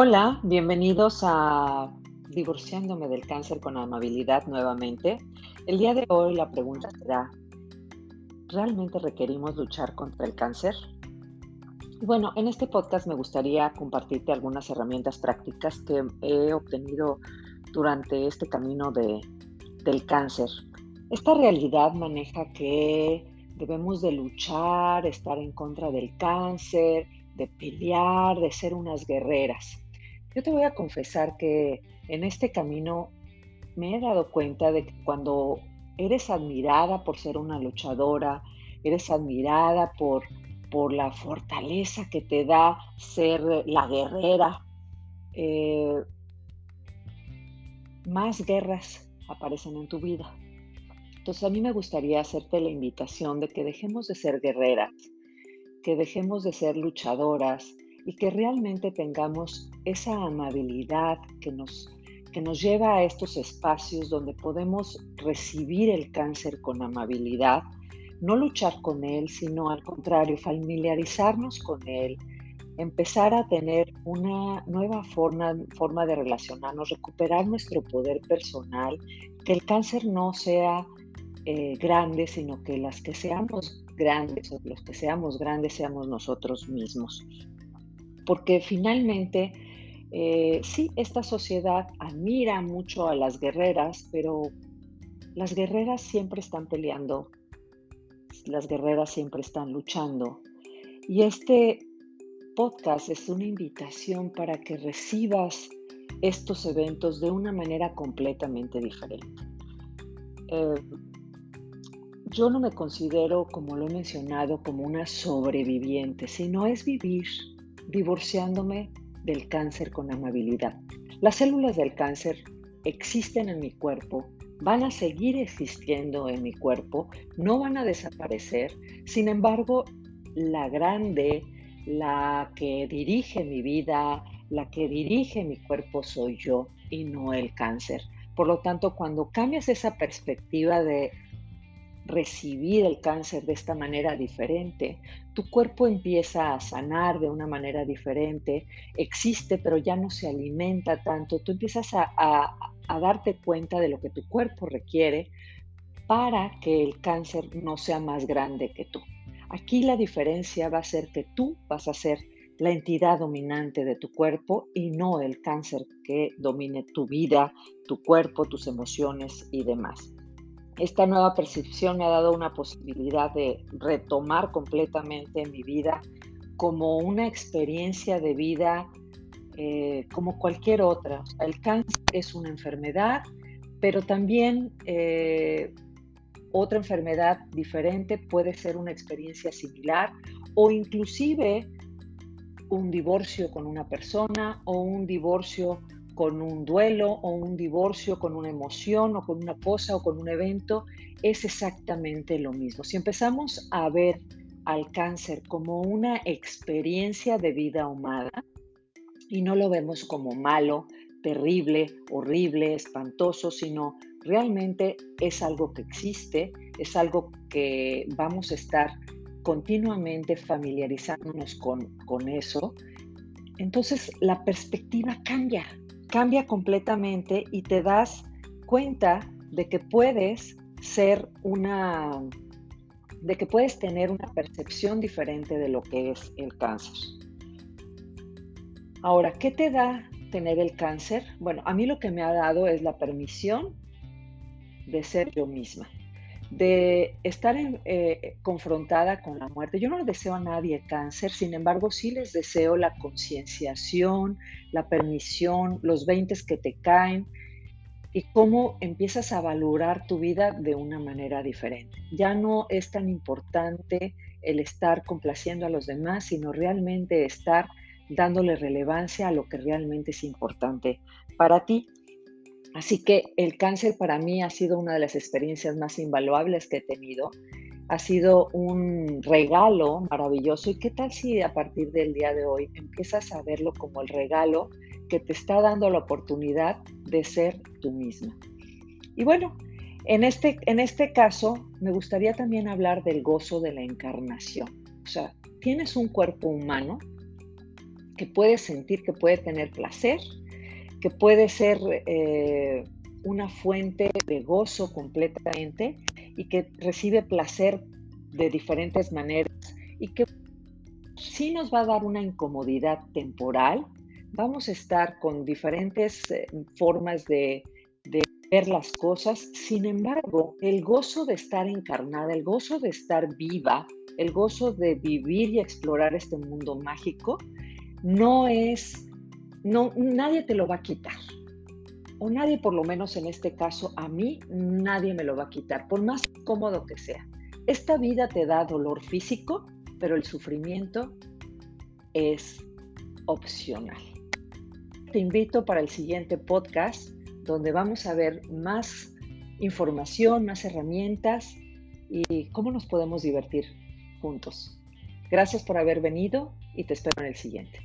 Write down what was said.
Hola, bienvenidos a Divorciándome del cáncer con amabilidad nuevamente. El día de hoy la pregunta será, ¿realmente requerimos luchar contra el cáncer? bueno, en este podcast me gustaría compartirte algunas herramientas prácticas que he obtenido durante este camino de, del cáncer. Esta realidad maneja que debemos de luchar, estar en contra del cáncer, de pelear, de ser unas guerreras. Yo te voy a confesar que en este camino me he dado cuenta de que cuando eres admirada por ser una luchadora, eres admirada por, por la fortaleza que te da ser la guerrera, eh, más guerras aparecen en tu vida. Entonces a mí me gustaría hacerte la invitación de que dejemos de ser guerreras, que dejemos de ser luchadoras y que realmente tengamos esa amabilidad que nos, que nos lleva a estos espacios donde podemos recibir el cáncer con amabilidad, no luchar con él, sino al contrario, familiarizarnos con él, empezar a tener una nueva forma, forma de relacionarnos, recuperar nuestro poder personal, que el cáncer no sea eh, grande, sino que las que seamos grandes o los que seamos grandes seamos nosotros mismos. Porque finalmente, eh, sí, esta sociedad admira mucho a las guerreras, pero las guerreras siempre están peleando, las guerreras siempre están luchando. Y este podcast es una invitación para que recibas estos eventos de una manera completamente diferente. Eh, yo no me considero, como lo he mencionado, como una sobreviviente, sino es vivir divorciándome del cáncer con amabilidad. Las células del cáncer existen en mi cuerpo, van a seguir existiendo en mi cuerpo, no van a desaparecer. Sin embargo, la grande, la que dirige mi vida, la que dirige mi cuerpo soy yo y no el cáncer. Por lo tanto, cuando cambias esa perspectiva de recibir el cáncer de esta manera diferente. Tu cuerpo empieza a sanar de una manera diferente, existe pero ya no se alimenta tanto. Tú empiezas a, darte cuenta de lo que tu cuerpo requiere para que el cáncer no sea más grande que tú. Aquí la diferencia va a ser que tú vas a ser la entidad dominante de tu cuerpo y no el cáncer que domine tu vida, tu cuerpo, tus emociones y demás esta nueva percepción me ha dado una posibilidad de retomar completamente mi vida como una experiencia de vida eh, como cualquier otra. El cáncer es una enfermedad, pero también eh, otra enfermedad diferente puede ser una experiencia similar o inclusive un divorcio con una persona o un divorcio con un duelo o un divorcio, con una emoción o con una cosa o con un evento, es exactamente lo mismo. Si empezamos a ver al cáncer como una experiencia de vida humana y no lo vemos como malo, terrible, horrible, espantoso, sino realmente es algo que existe, es algo que vamos a estar continuamente familiarizándonos con, con eso, entonces la perspectiva cambia, cambia completamente y te das cuenta de que puedes ser una, de que puedes tener una percepción diferente de lo que es el cáncer. Ahora, ¿qué te da tener el cáncer? Bueno, a mí lo que me ha dado es la permisión de ser yo misma de estar eh, confrontada con la muerte. Yo no le deseo a nadie cáncer, sin embargo sí les deseo la concienciación, la permisión, los 20 que te caen y cómo empiezas a valorar tu vida de una manera diferente. Ya no es tan importante el estar complaciendo a los demás, sino realmente estar dándole relevancia a lo que realmente es importante para ti. Así que el cáncer para mí ha sido una de las experiencias más invaluables que he tenido. Ha sido un regalo maravilloso. ¿Y qué tal si a partir del día de hoy empiezas a verlo como el regalo que te está dando la oportunidad de ser tú misma? Y bueno, en este, en este caso me gustaría también hablar del gozo de la encarnación. O sea, tienes un cuerpo humano que puede sentir, que puede tener placer, que puede ser eh, una fuente de gozo completamente y que recibe placer de diferentes maneras y que sí nos va a dar una incomodidad temporal. Vamos a estar con diferentes eh, formas de, de ver las cosas. Sin embargo, el gozo de estar encarnada, el gozo de estar viva, el gozo de vivir y explorar este mundo mágico, no es, no, nadie te lo va a quitar o nadie, por lo menos en este caso, a mí, nadie me lo va a quitar, por más cómodo que sea. Esta vida te da dolor físico, pero el sufrimiento es opcional. Te invito para el siguiente podcast donde vamos a ver más información, más herramientas y cómo nos podemos divertir juntos. Gracias por haber venido y te espero en el siguiente.